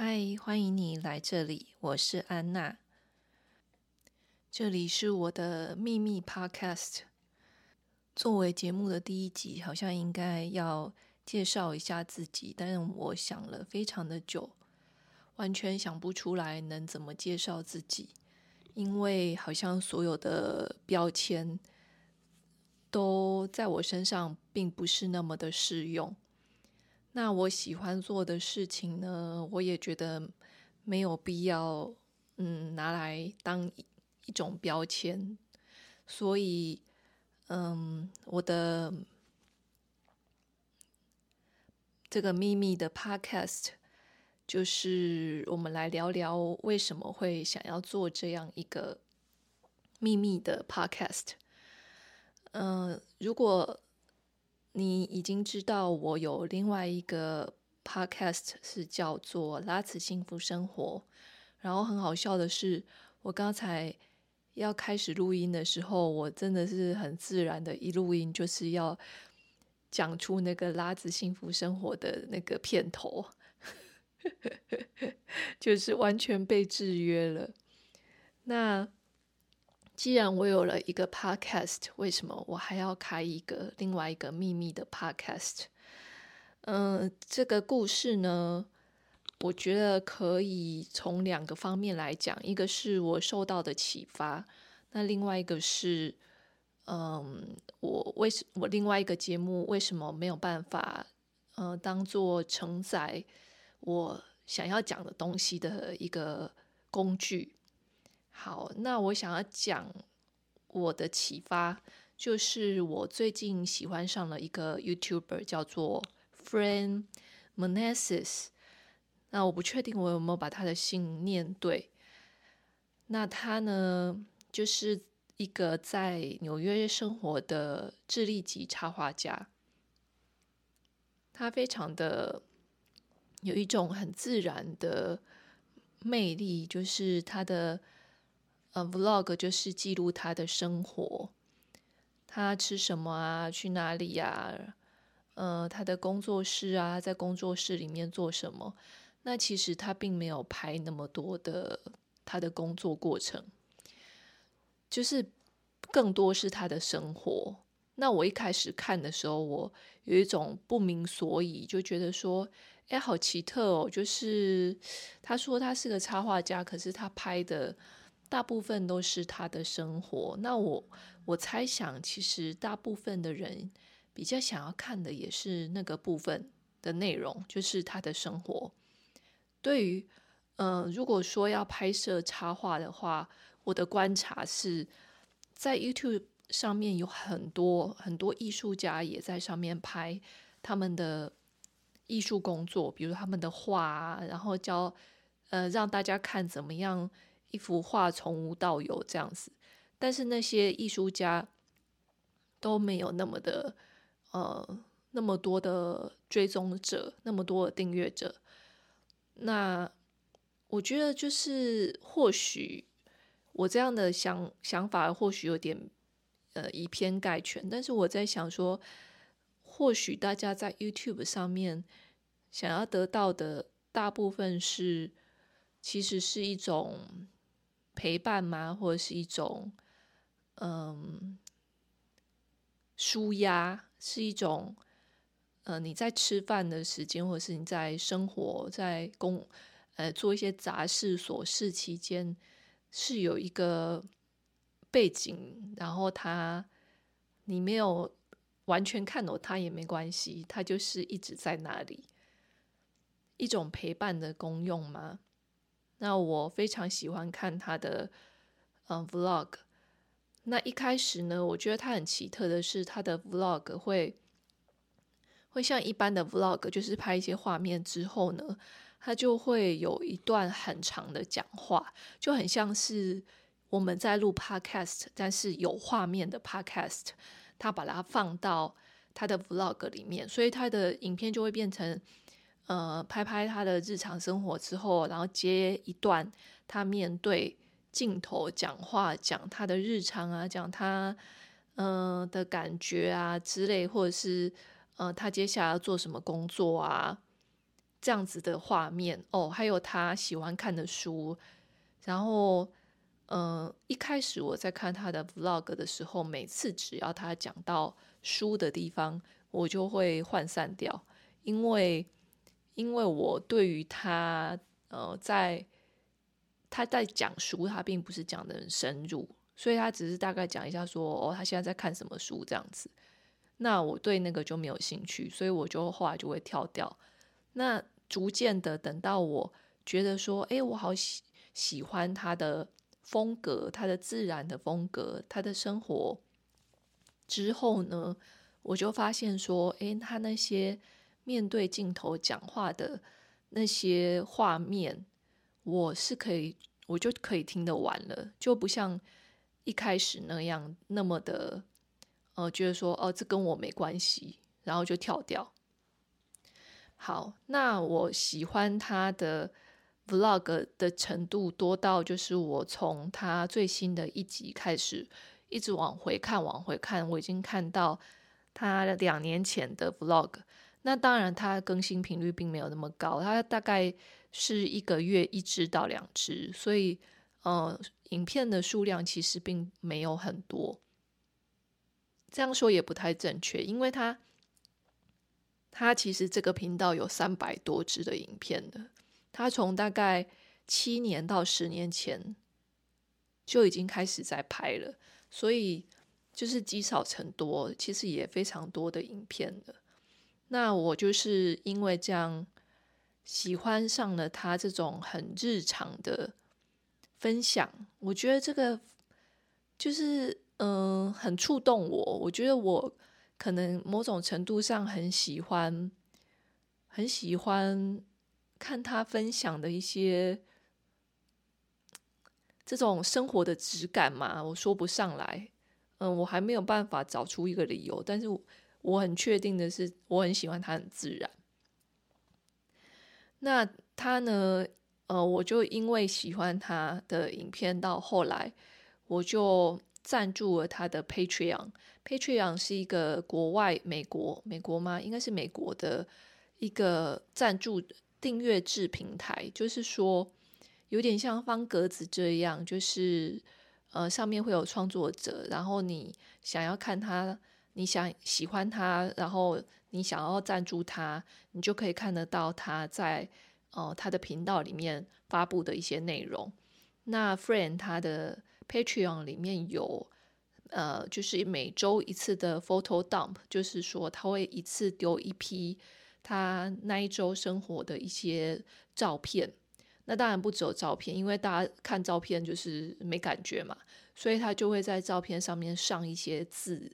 嗨，欢迎你来这里，我是安娜。这里是我的秘密 Podcast。作为节目的第一集，好像应该要介绍一下自己，但是我想了非常的久，完全想不出来能怎么介绍自己，因为好像所有的标签都在我身上并不是那么的适用。那我喜欢做的事情呢，我也觉得没有必要，嗯，拿来当一，一种标签。所以，嗯，我的这个秘密的 Podcast，就是我们来聊聊为什么会想要做这样一个秘密的 Podcast。嗯，如果你已经知道我有另外一个 podcast 是叫做《拉子幸福生活》，然后很好笑的是，我刚才要开始录音的时候，我真的是很自然的一录音就是要讲出那个《拉子幸福生活》的那个片头，就是完全被制约了。那。既然我有了一个 podcast，为什么我还要开一个另外一个秘密的 podcast？嗯、这个故事呢，我觉得可以从两个方面来讲，一个是我受到的启发，那另外一个是，嗯，我为什我另外一个节目为什么没有办法，呃，当做承载我想要讲的东西的一个工具。好，那我想要讲我的启发，就是我最近喜欢上了一个 YouTuber，叫做 Fran Meneses。那我不确定我有没有把他的姓念对。那他呢，就是一个在纽约生活的智利籍插画家。他非常的有一种很自然的魅力，就是他的。呃，vlog 就是记录他的生活，他吃什么啊，去哪里呀？呃，他的工作室啊，在工作室里面做什么？那其实他并没有拍那么多的他的工作过程，就是更多是他的生活。那我一开始看的时候，我有一种不明所以，就觉得说，哎，好奇特哦！就是他说他是个插画家，可是他拍的。大部分都是他的生活。那我我猜想，其实大部分的人比较想要看的也是那个部分的内容，就是他的生活。对于，嗯、如果说要拍摄插画的话，我的观察是在 YouTube 上面有很多很多艺术家也在上面拍他们的艺术工作，比如他们的画啊，然后教呃让大家看怎么样。一幅画从无到有这样子，但是那些艺术家都没有那么的呃那么多的追踪者，那么多的订阅者。那我觉得就是或许我这样的想想法或许有点呃以偏概全，但是我在想说，或许大家在 YouTube 上面想要得到的大部分是其实是一种。陪伴吗？或者是一种，嗯，舒压，是一种，呃，你在吃饭的时间，或者是你在生活在工，呃，做一些杂事琐事期间，是有一个背景，然后他，你没有完全看懂他也没关系，他就是一直在那里，一种陪伴的功用吗？那我非常喜欢看他的嗯 vlog。那一开始呢，我觉得他很奇特的是，他的 vlog 会会像一般的 vlog，就是拍一些画面之后呢，他就会有一段很长的讲话，就很像是我们在录 podcast，但是有画面的 podcast，他把它放到他的 vlog 里面，所以他的影片就会变成。呃，拍拍他的日常生活之后，然后接一段他面对镜头讲话，讲他的日常啊，讲他嗯、的感觉啊之类，或者是呃他接下来要做什么工作啊这样子的画面哦，还有他喜欢看的书，然后。嗯，一开始我在看他的 vlog 的时候，每次只要他讲到书的地方，我就会涣散掉，因为因为我对于他呃，在他在讲书，他并不是讲得很深入，所以他只是大概讲一下说哦，他现在在看什么书这样子。那我对那个就没有兴趣，所以我就后来就会跳掉。那逐渐的等到我觉得说，哎，我好喜喜欢他的。风格，他的自然的风格，他的生活之后呢，我就发现说，诶，他那些面对镜头讲话的那些画面，我是可以，我就可以听得完了，就不像一开始那样那么的，呃，觉得说，哦，这跟我没关系，然后就跳掉。好，那我喜欢他的。Vlog 的程度多到，就是我从他最新的一集开始，一直往回看，往回看，我已经看到他两年前的 Vlog。那当然，它更新频率并没有那么高，它大概是一个月一支到两支，所以呃，影片的数量其实并没有很多。这样说也不太正确，因为他他其实这个频道有三百多支的影片的。他从大概七年到十年前就已经开始在拍了，所以就是积少成多，其实也非常多的影片了。那我就是因为这样喜欢上了他这种很日常的分享，我觉得这个就是嗯、很触动我。我觉得我可能某种程度上很喜欢，很喜欢。看他分享的一些这种生活的质感嘛，我说不上来，嗯，我还没有办法找出一个理由，但是我很确定的是，我很喜欢他很自然。那他呢，呃，我就因为喜欢他的影片，到后来我就赞助了他的 Patreon。Patreon 是一个国外美国美国吗？应该是美国的一个赞助订阅制平台，就是说有点像方格子这样，就是呃上面会有创作者，然后你想要看他，你想喜欢他，然后你想要赞助他，你就可以看得到他在呃他的频道里面发布的一些内容。那 Friend 他的 Patreon 里面有呃就是每周一次的 Photo Dump，就是说他会一次丢一批。他那一周生活的一些照片，那当然不只有照片，因为大家看照片就是没感觉嘛，所以他就会在照片上面上一些字，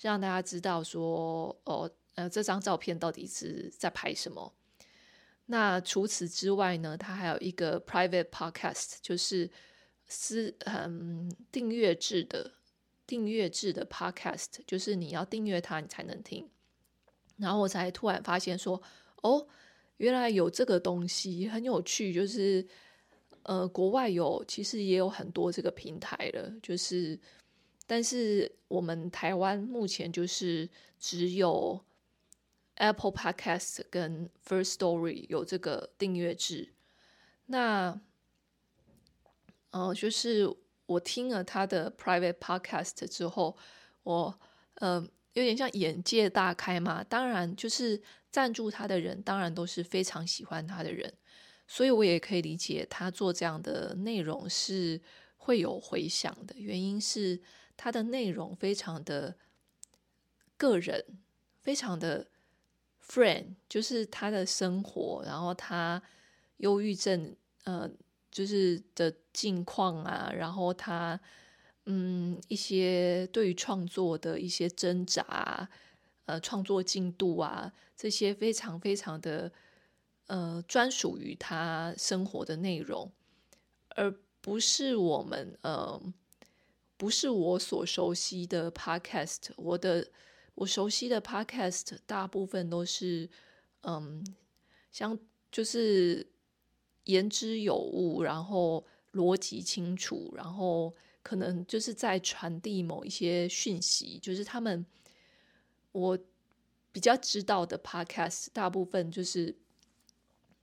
让大家知道说，哦，呃，这张照片到底是在拍什么。那除此之外呢，他还有一个 private podcast，就是私嗯订阅制的订阅制的 podcast，就是你要订阅它，你才能听。然后我才突然发现说，哦，原来有这个东西，很有趣。就是，呃，国外有，其实也有很多这个平台了。就是，但是我们台湾目前就是只有 Apple Podcast 跟 First Story 有这个订阅制。那，呃，就是我听了他的 Private Podcast 之后，我，呃。有点像眼界大开嘛，当然就是赞助他的人，当然都是非常喜欢他的人，所以我也可以理解他做这样的内容是会有回响的。原因是他的内容非常的个人，非常的 friend，就是他的生活，然后他忧郁症，呃，就是的近况啊，然后他。嗯，一些对于创作的一些挣扎，呃，创作进度啊，这些非常非常的呃专属于他生活的内容，而不是我们呃，不是我所熟悉的 podcast。我的我熟悉的 podcast 大部分都是嗯，像就是言之有物，然后逻辑清楚，然后。可能就是在传递某一些讯息，就是他们我比较知道的 podcast，大部分就是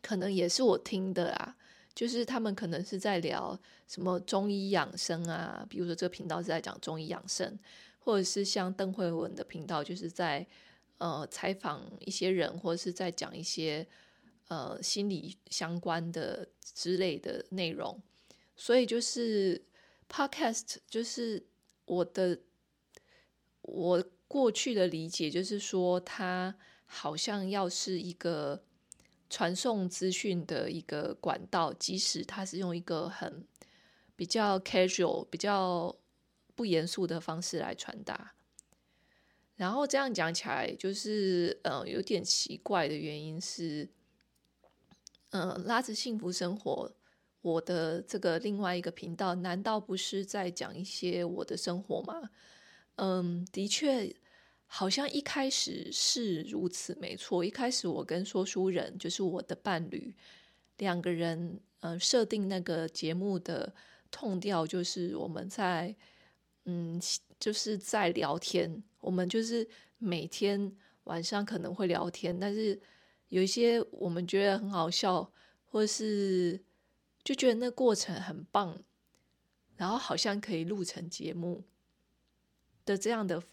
可能也是我听的啊，就是他们可能是在聊什么中医养生啊，比如说这个频道是在讲中医养生，或者是像邓惠文的频道，就是在呃采访一些人，或者是在讲一些呃心理相关的之类的内容，所以就是 Podcast，就是我的我过去的理解，就是说它好像要是一个。传送资讯的一个管道，即使它是用一个很比较 casual、比较不严肃的方式来传达，然后这样讲起来，就是呃有点奇怪的原因是，呃，拉着幸福生活，我的这个另外一个频道，难道不是在讲一些我的生活吗？嗯，的确。好像一开始是如此，没错。一开始我跟说书人，就是我的伴侣，两个人，呃，设定那个节目的痛调，就是我们在，嗯，就是在聊天。我们就是每天晚上可能会聊天，但是有一些我们觉得很好笑，或是就觉得那过程很棒，然后好像可以录成节目的这样的。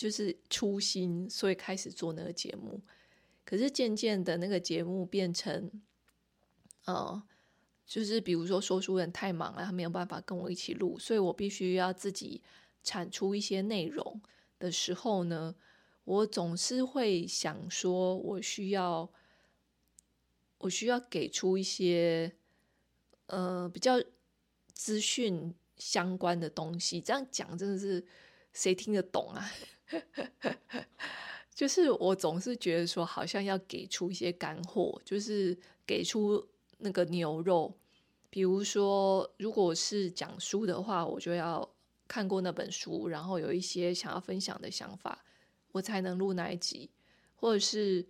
就是初心，所以开始做那个节目。可是渐渐的，那个节目变成，呃，就是比如说说书人太忙了，他没有办法跟我一起录，所以我必须要自己产出一些内容的时候呢，我总是会想说，我需要，我需要给出一些，呃，比较资讯相关的东西。这样讲真的是谁听得懂啊？就是我总是觉得说，好像要给出一些干货，就是给出那个牛肉。比如说，如果是讲书的话，我就要看过那本书，然后有一些想要分享的想法，我才能录那一集。或者是，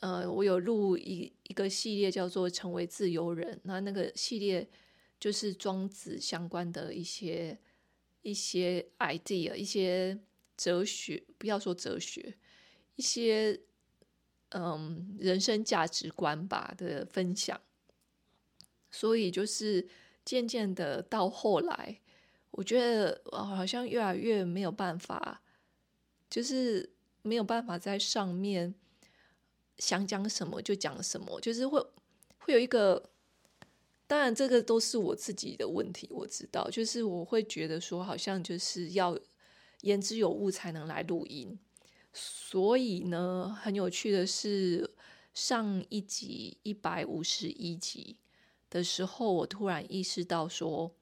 呃，我有录一一个系列叫做《成为自由人》，那那个系列就是庄子相关的一些一些 idea，一些。哲学，不要说哲学，一些嗯人生价值观吧的分享。所以就是渐渐的到后来，我觉得我好像越来越没有办法，就是没有办法在上面想讲什么就讲什么，就是会会有一个，当然这个都是我自己的问题，我知道，就是我会觉得说好像就是要。言之有物才能来录音，所以呢，很有趣的是，上一集一百五十一集的时候，我突然意识到说，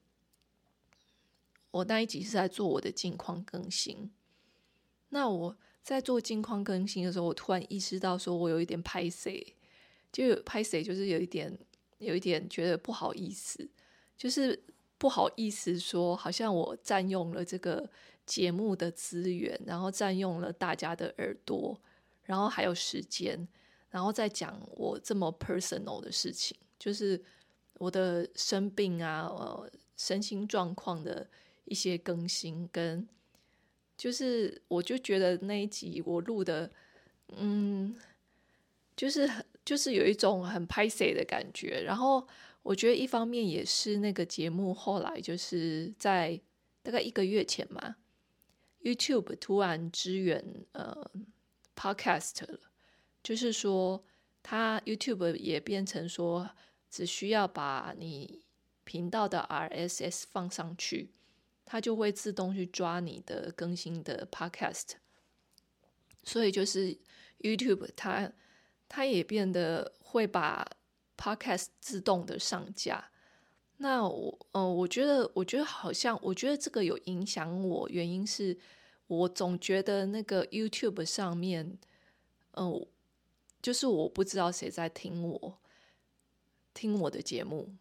我那一集是在做我的近况更新。那我在做近况更新的时候，我突然意识到说我有一点拍谁，就拍谁，就是有一点，有一点觉得不好意思，就是不好意思说，好像我占用了这个。节目的资源，然后占用了大家的耳朵，然后还有时间，然后再讲我这么 personal 的事情，就是我的生病啊，呃，身心状况的一些更新，跟就是我就觉得那一集我录的，嗯，就是很就是有一种很拍谢的感觉，然后我觉得一方面也是那个节目后来就是在大概一个月前嘛。YouTube 突然支援呃 Podcast 了，就是说，它 YouTube 也变成说，只需要把你频道的 RSS 放上去，它就会自动去抓你的更新的 Podcast。所以就是 YouTube 它它也变得会把 Podcast 自动的上架。那我，呃，我觉得，我觉得好像，我觉得这个有影响我，原因是我总觉得那个 YouTube 上面，嗯、就是我不知道谁在听我，听我的节目，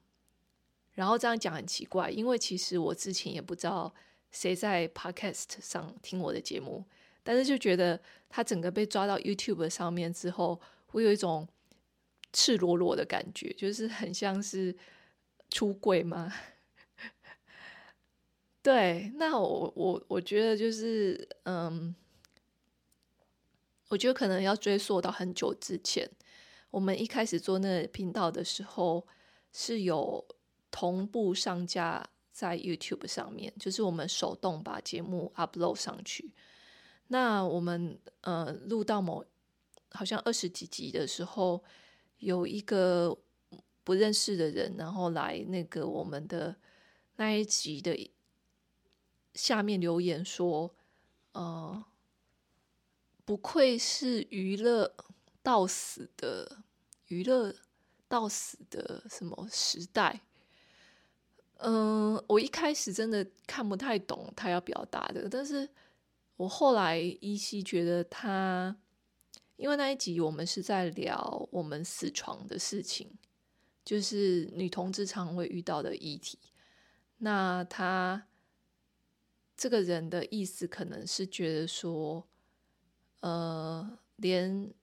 然后这样讲很奇怪，因为其实我之前也不知道谁在 Podcast 上听我的节目，但是就觉得他整个被抓到 YouTube 上面之后，我有一种赤裸裸的感觉，就是很像是。出柜吗？对，那我我我觉得就是，嗯，我觉得可能要追溯到很久之前，我们一开始做那个频道的时候，是有同步上架在 YouTube 上面，就是我们手动把节目 upload 上去。那我们呃录到某好像二十几集的时候，有一个不认识的人，然后来那个我们的那一集的下面留言说：“呃，不愧是娱乐到死的。”娱乐到死的什么时代？嗯，我一开始真的看不太懂他要表达的，但是我后来依稀觉得他，因为那一集我们是在聊我们死床的事情，就是女同志常会遇到的议题。那他这个人的意思可能是觉得说，呃，连，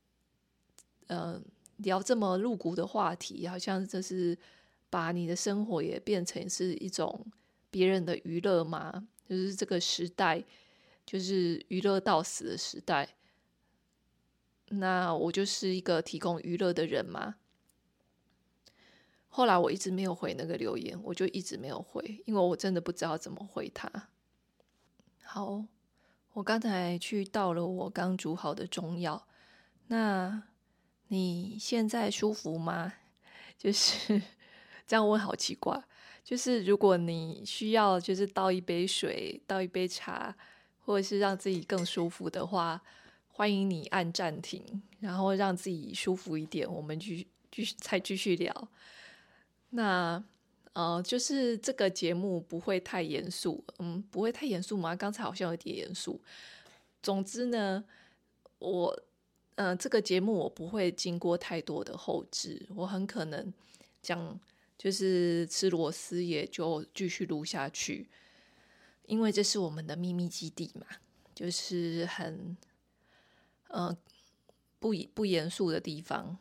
呃。聊这么露骨的话题，好像这是把你的生活也变成是一种别人的娱乐吗？就是这个时代，就是娱乐到死的时代。那我就是一个提供娱乐的人吗？后来我一直没有回那个留言，我就一直没有回，因为我真的不知道怎么回他。好，我刚才去倒了我刚煮好的中药，那。你现在舒服吗？就是这样问，好奇怪。就是如果你需要，就是倒一杯水，倒一杯茶，或者是让自己更舒服的话，欢迎你按暂停，然后让自己舒服一点，我们继续继续再继续聊。那呃，就是这个节目不会太严肃，嗯，不会太严肃吗？刚才好像有点严肃。总之呢，我。呃，这个节目我不会经过太多的后置，我很可能讲就是吃螺丝也就继续录下去，因为这是我们的秘密基地嘛，就是很呃不不严肃的地方，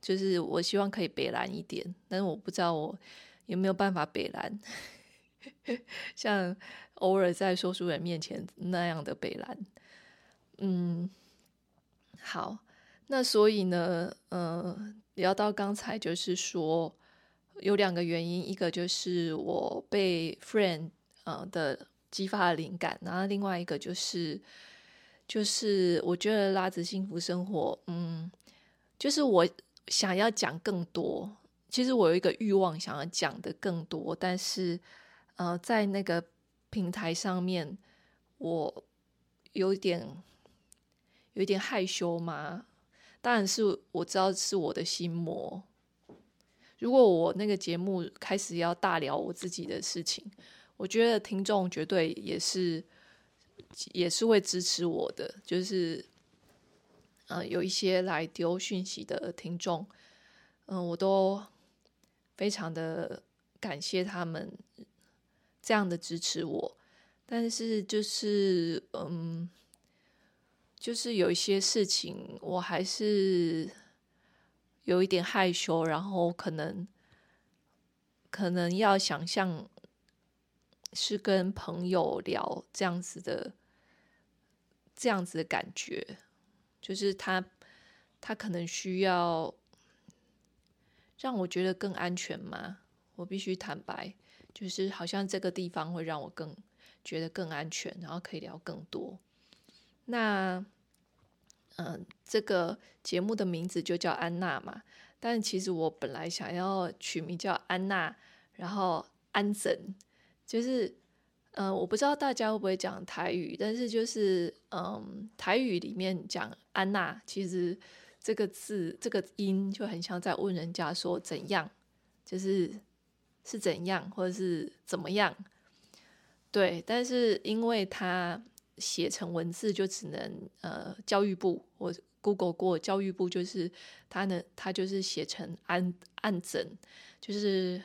就是我希望可以北蓝一点，但是我不知道我有没有办法北蓝，像偶尔在说书人面前那样的北蓝，嗯。好，那所以呢，嗯、呃，聊到刚才就是说有两个原因，一个就是我被 friend 呃的激发了灵感，然后另外一个就是就是我觉得拉子幸福生活，嗯，就是我想要讲更多，其实我有一个欲望想要讲的更多，但是呃在那个平台上面我有点。有点害羞嘛？当然是我知道是我的心魔。如果我那个节目开始要大聊我自己的事情，我觉得听众绝对也是也是会支持我的。就是，呃，有一些来丢讯息的听众，嗯、我都非常的感谢他们这样的支持我。但是就是，嗯。就是有一些事情，我还是有一点害羞，然后可能可能要想象是跟朋友聊这样子的这样子的感觉，就是他他可能需要让我觉得更安全吗？我必须坦白，就是好像这个地方会让我更觉得更安全，然后可以聊更多。那，嗯，这个节目的名字就叫安娜嘛，但其实我本来想要取名叫安娜，然后安神，就是，嗯，我不知道大家会不会讲台语，但是就是，嗯，台语里面讲安娜，其实这个字这个音就很像在问人家说怎样，就是是怎样或者是怎么样，对，但是因为它。写成文字就只能呃，教育部我 Google 过，教育部就是他呢，他就是写成安安怎，就是，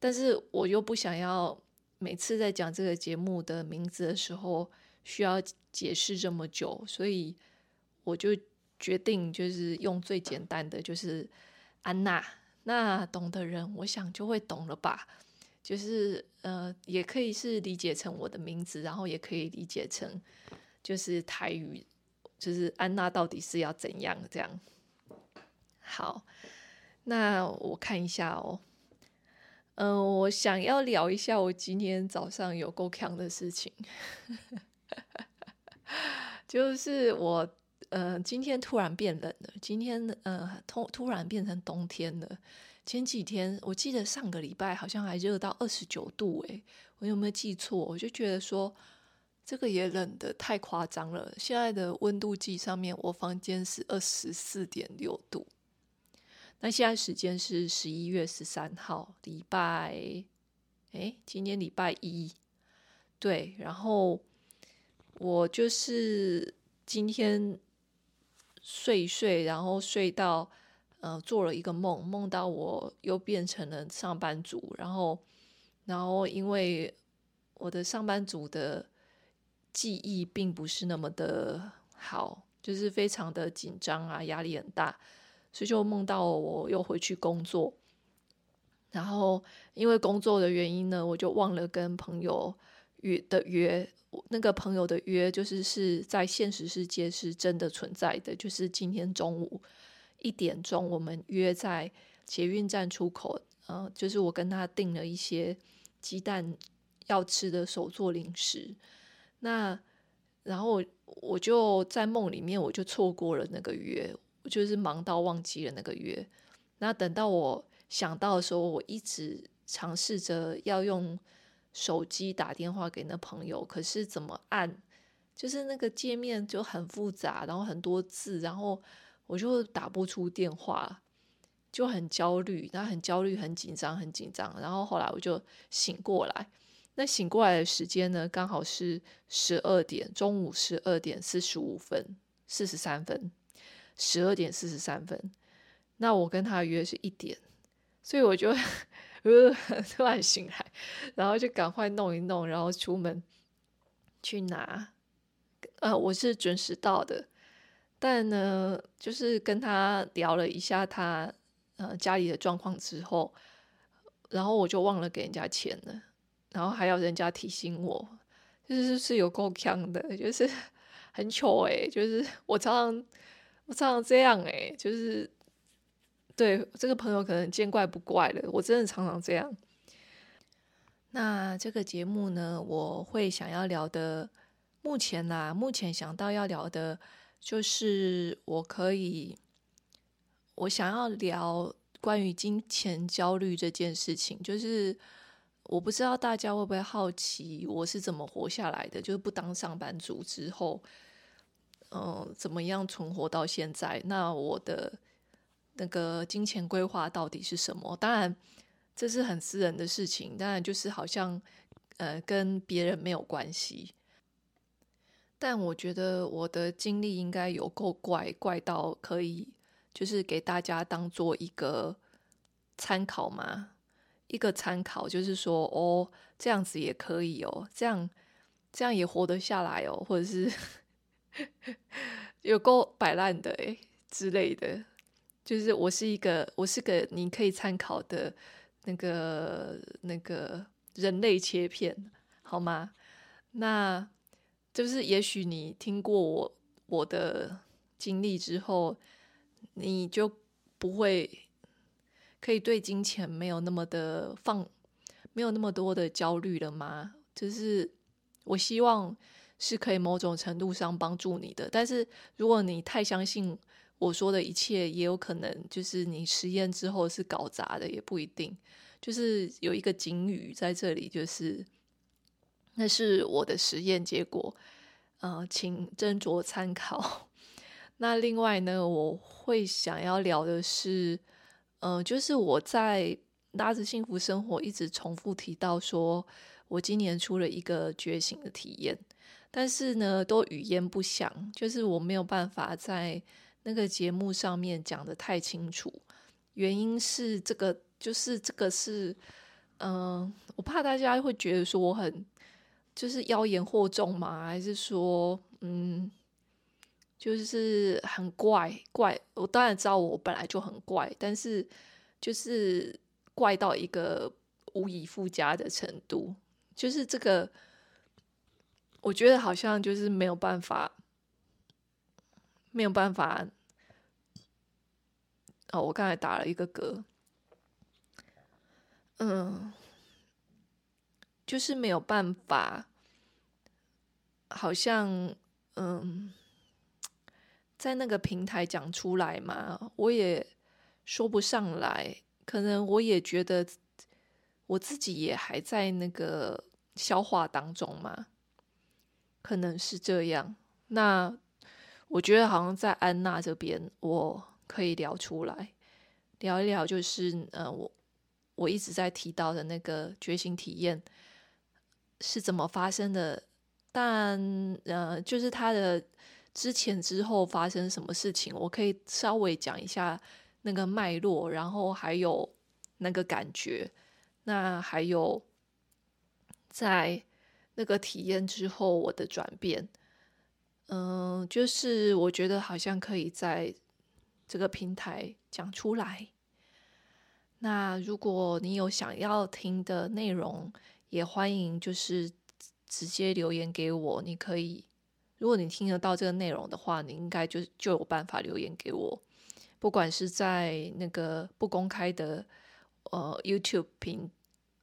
但是我又不想要每次在讲这个节目的名字的时候需要解释这么久，所以我就决定就是用最简单的，就是安娜。那懂的人，我想就会懂了吧。就是呃，也可以是理解成我的名字，然后也可以理解成就是台语，就是安娜到底是要怎样这样。好，那我看一下哦。嗯、我想要聊一下我今天早上有够呛的事情，就是我呃今天突然变冷了，今天呃突突然变成冬天了。前几天我记得上个礼拜好像还热到二十九度，诶，我有没有记错？我就觉得说这个也冷得太夸张了。现在的温度计上面，我房间是二十四点六度。那现在时间是十一月十三号，礼拜，哎，今天礼拜一，对，然后我就是今天睡一睡，然后睡到。呃，做了一个梦，梦到我又变成了上班族，然后，然后因为我的上班族的记忆并不是那么的好，就是非常的紧张啊，压力很大，所以就梦到我又回去工作，然后因为工作的原因呢，我就忘了跟朋友约的约，那个朋友的约就是是在现实世界是真的存在的，就是今天中午。一点钟，我们约在捷运站出口。呃，就是我跟他订了一些鸡蛋要吃的手做零食。那然后我就在梦里面，我就错过了那个约，我就是忙到忘记了那个月。那等到我想到的时候，我一直尝试着要用手机打电话给那朋友，可是怎么按，就是那个界面就很复杂，然后很多字，然后。我就打不出电话，就很焦虑，然后很焦虑，很紧张，很紧张。然后后来我就醒过来，那醒过来的时间呢，刚好是十二点，中午十二点四十五分，四十三分，十二点四十三分。那我跟他约是一点，所以我就 呃 突然醒来，然后就赶快弄一弄，然后出门去拿。呃，我是准时到的。但呢，就是跟他聊了一下他呃家里的状况之后，然后我就忘了给人家钱了，然后还要人家提醒我，就是是有够呛的，就是 很糗诶，就是我常常常常这样诶，就是对这个朋友可能见怪不怪了，我真的常常这样。那这个节目呢，我会想要聊的，目前呐、目前想到要聊的。就是我可以，我想要聊关于金钱焦虑这件事情。就是我不知道大家会不会好奇我是怎么活下来的，就是不当上班族之后，嗯，怎么样存活到现在？那我的那个金钱规划到底是什么？当然这是很私人的事情，当然就是好像呃跟别人没有关系。但我觉得我的经历应该有够怪，怪到可以就是给大家当做一个参考嘛，一个参考，就是说哦，这样子也可以哦，这样这样也活得下来哦，或者是 有够摆烂的诶之类的，就是我是一个我是个你可以参考的那个那个人类切片，好吗？那。就是，也许你听过我我的经历之后，你就不会可以对金钱没有那么的放，没有那么多的焦虑了吗？就是我希望是可以某种程度上帮助你的。但是如果你太相信我说的一切，也有可能就是你实验之后是搞砸的，也不一定。就是有一个警语在这里，就是。那是我的实验结果，呃，请斟酌参考。那另外呢，我会想要聊的是，呃，就是我在拉着幸福生活一直重复提到说，我今年出了一个觉醒的体验，但是呢，都语焉不详，就是我没有办法在那个节目上面讲得太清楚。原因是这个，就是这个是，嗯、我怕大家会觉得说我很。就是妖言惑众嘛？还是说，嗯，就是很怪怪？我当然知道我本来就很怪，但是就是怪到一个无以复加的程度。就是这个，我觉得好像就是没有办法，没有办法，哦，我刚才打了一个嗝，嗯，就是没有办法，好像嗯，在那个平台讲出来嘛，我也说不上来，可能我也觉得我自己也还在那个消化当中嘛，可能是这样。那我觉得好像在安娜这边，我可以聊出来，聊一聊，就是呃，我我一直在提到的那个觉醒体验是怎么发生的，但呃，就是他的之前之后发生什么事情，我可以稍微讲一下那个脉络，然后还有那个感觉，那还有在那个体验之后我的转变。嗯，就是我觉得好像可以在这个平台讲出来。那如果你有想要听的内容，也欢迎就是直接留言给我。你可以，如果你听得到这个内容的话，你应该就就有办法留言给我。不管是在那个不公开的呃 YouTube 屏，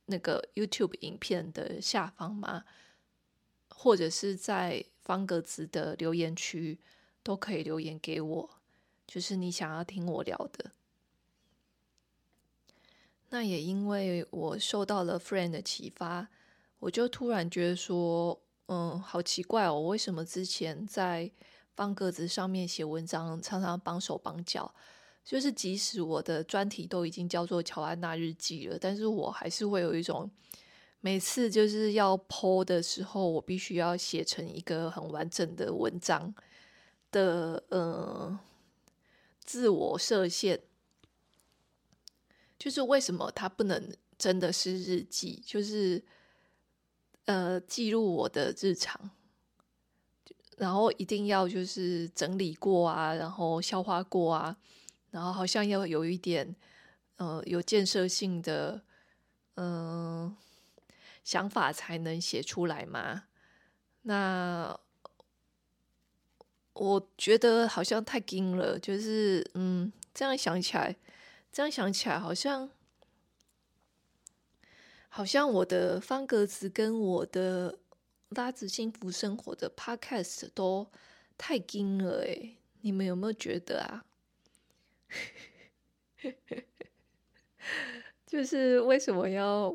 那个 YouTube 影片的下方嘛，或者是在。方格子的留言区都可以留言给我，就是你想要听我聊的。那也因为我受到了 Friend 的启发，我就突然觉得说，嗯，好奇怪哦，为什么之前在方格子上面写文章常常绑手绑脚？就是即使我的专题都已经叫做乔安娜日记了，但是我还是会有一种。每次就是要剖的时候，我必须要写成一个很完整的文章的，呃，自我设限。就是为什么它不能真的是日记？就是呃，记录我的日常，然后一定要就是整理过啊，然后消化过啊，然后好像要有一点呃有建设性的，嗯、呃。想法才能写出来嘛？那我觉得好像太硬了，就是嗯，这样想起来，这样想起来，好像好像我的方格子跟我的拉子幸福生活的 podcast 都太硬了诶，你们有没有觉得啊？就是为什么要？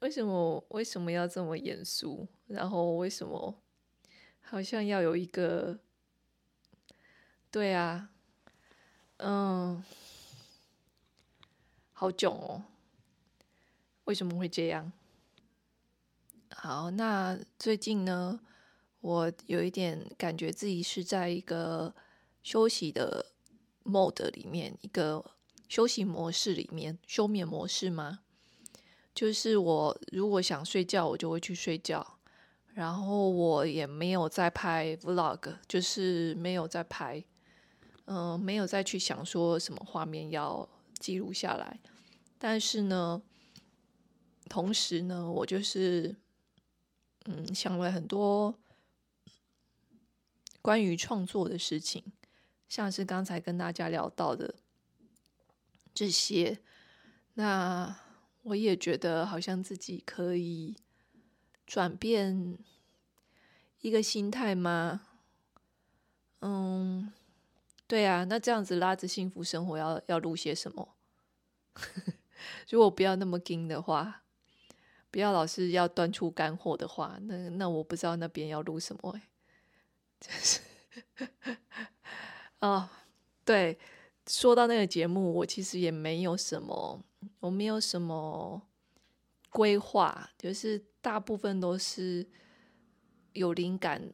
为什么为什么要这么严肃？然后为什么好像要有一个？对啊，嗯，好囧哦！为什么会这样？好，那最近呢，我有一点感觉自己是在一个休息的 mode 里面，一个休息模式里面，休眠模式吗？就是我如果想睡觉，我就会去睡觉，然后我也没有在拍 vlog，就是没有在拍，嗯、呃，没有再去想说什么画面要记录下来。但是呢，同时呢，我就是嗯想了很多关于创作的事情，像是刚才跟大家聊到的这些，那。我也觉得好像自己可以转变一个心态吗？嗯，对啊，那这样子拉着幸福生活要要录些什么？如果不要那么硬的话，不要老是要端出干货的话，那那我不知道那边要录什么哎，就 是哦，对，说到那个节目，我其实也没有什么。我没有什么规划，就是大部分都是有灵感，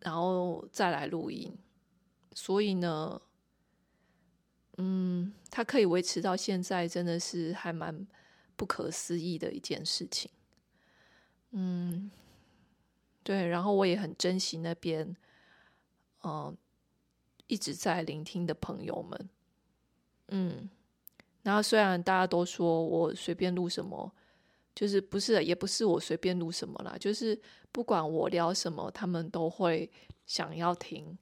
然后再来录音。所以呢，嗯，它可以维持到现在，真的是还蛮不可思议的一件事情。嗯，对，然后我也很珍惜那边，嗯、一直在聆听的朋友们，嗯。然后虽然大家都说我随便录什么，就是不是也不是我随便录什么啦，就是不管我聊什么，他们都会想要听。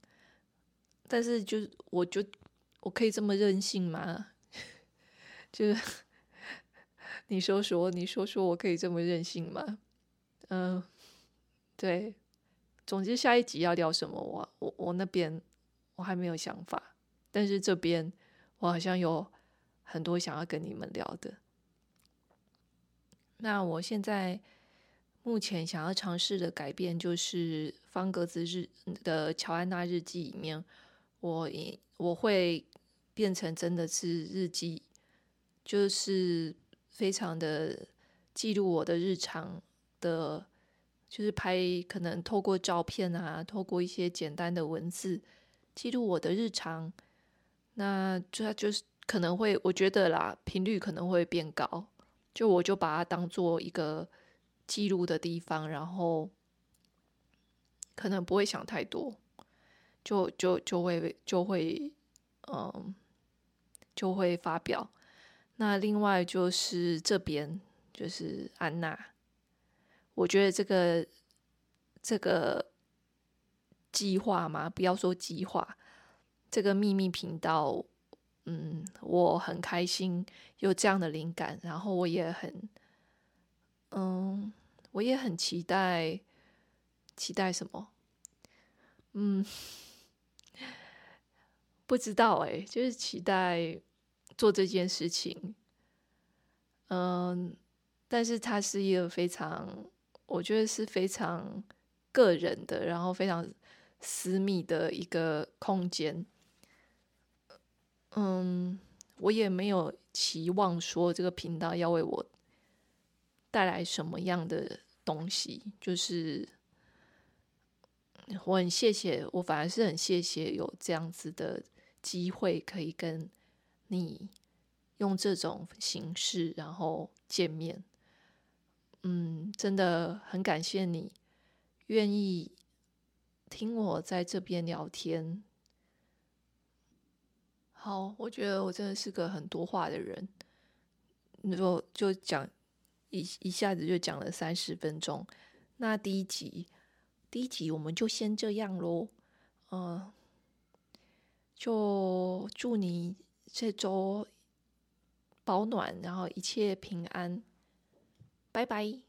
但是就是我就我可以这么任性吗？就是 你说说，你说说我可以这么任性吗？嗯，对。总之，下一集要聊什么，我我我那边我还没有想法，但是这边我好像有很多想要跟你们聊的。那我现在目前想要尝试的改变，就是方格子日的乔安娜日记里面，我我会变成真的是日记，就是非常的记录我的日常的。就是拍，可能透过照片啊，透过一些简单的文字记录我的日常，那就它就是可能会，我觉得啦，频率可能会变高。就我就把它当做一个记录的地方，然后可能不会想太多，就就就会就会嗯就会发表。那另外就是这边就是安娜。我觉得这个这个计划嘛，不要说计划，这个秘密频道，嗯，我很开心有这样的灵感，然后我也很，嗯，我也很期待，期待什么？嗯，不知道哎，就是期待做这件事情，嗯，但是它是一个非常。我觉得是非常个人的，然后非常私密的一个空间。嗯，我也没有期望说这个频道要为我带来什么样的东西。就是我很谢谢，我反而是很谢谢有这样子的机会，可以跟你用这种形式然后见面。嗯，真的很感谢你愿意听我在这边聊天。好，我觉得我真的是个很多话的人，就就讲一一下子就讲了三十分钟。那第一集，第一集我们就先这样喽。嗯，就祝你这周保暖，然后一切平安。拜拜。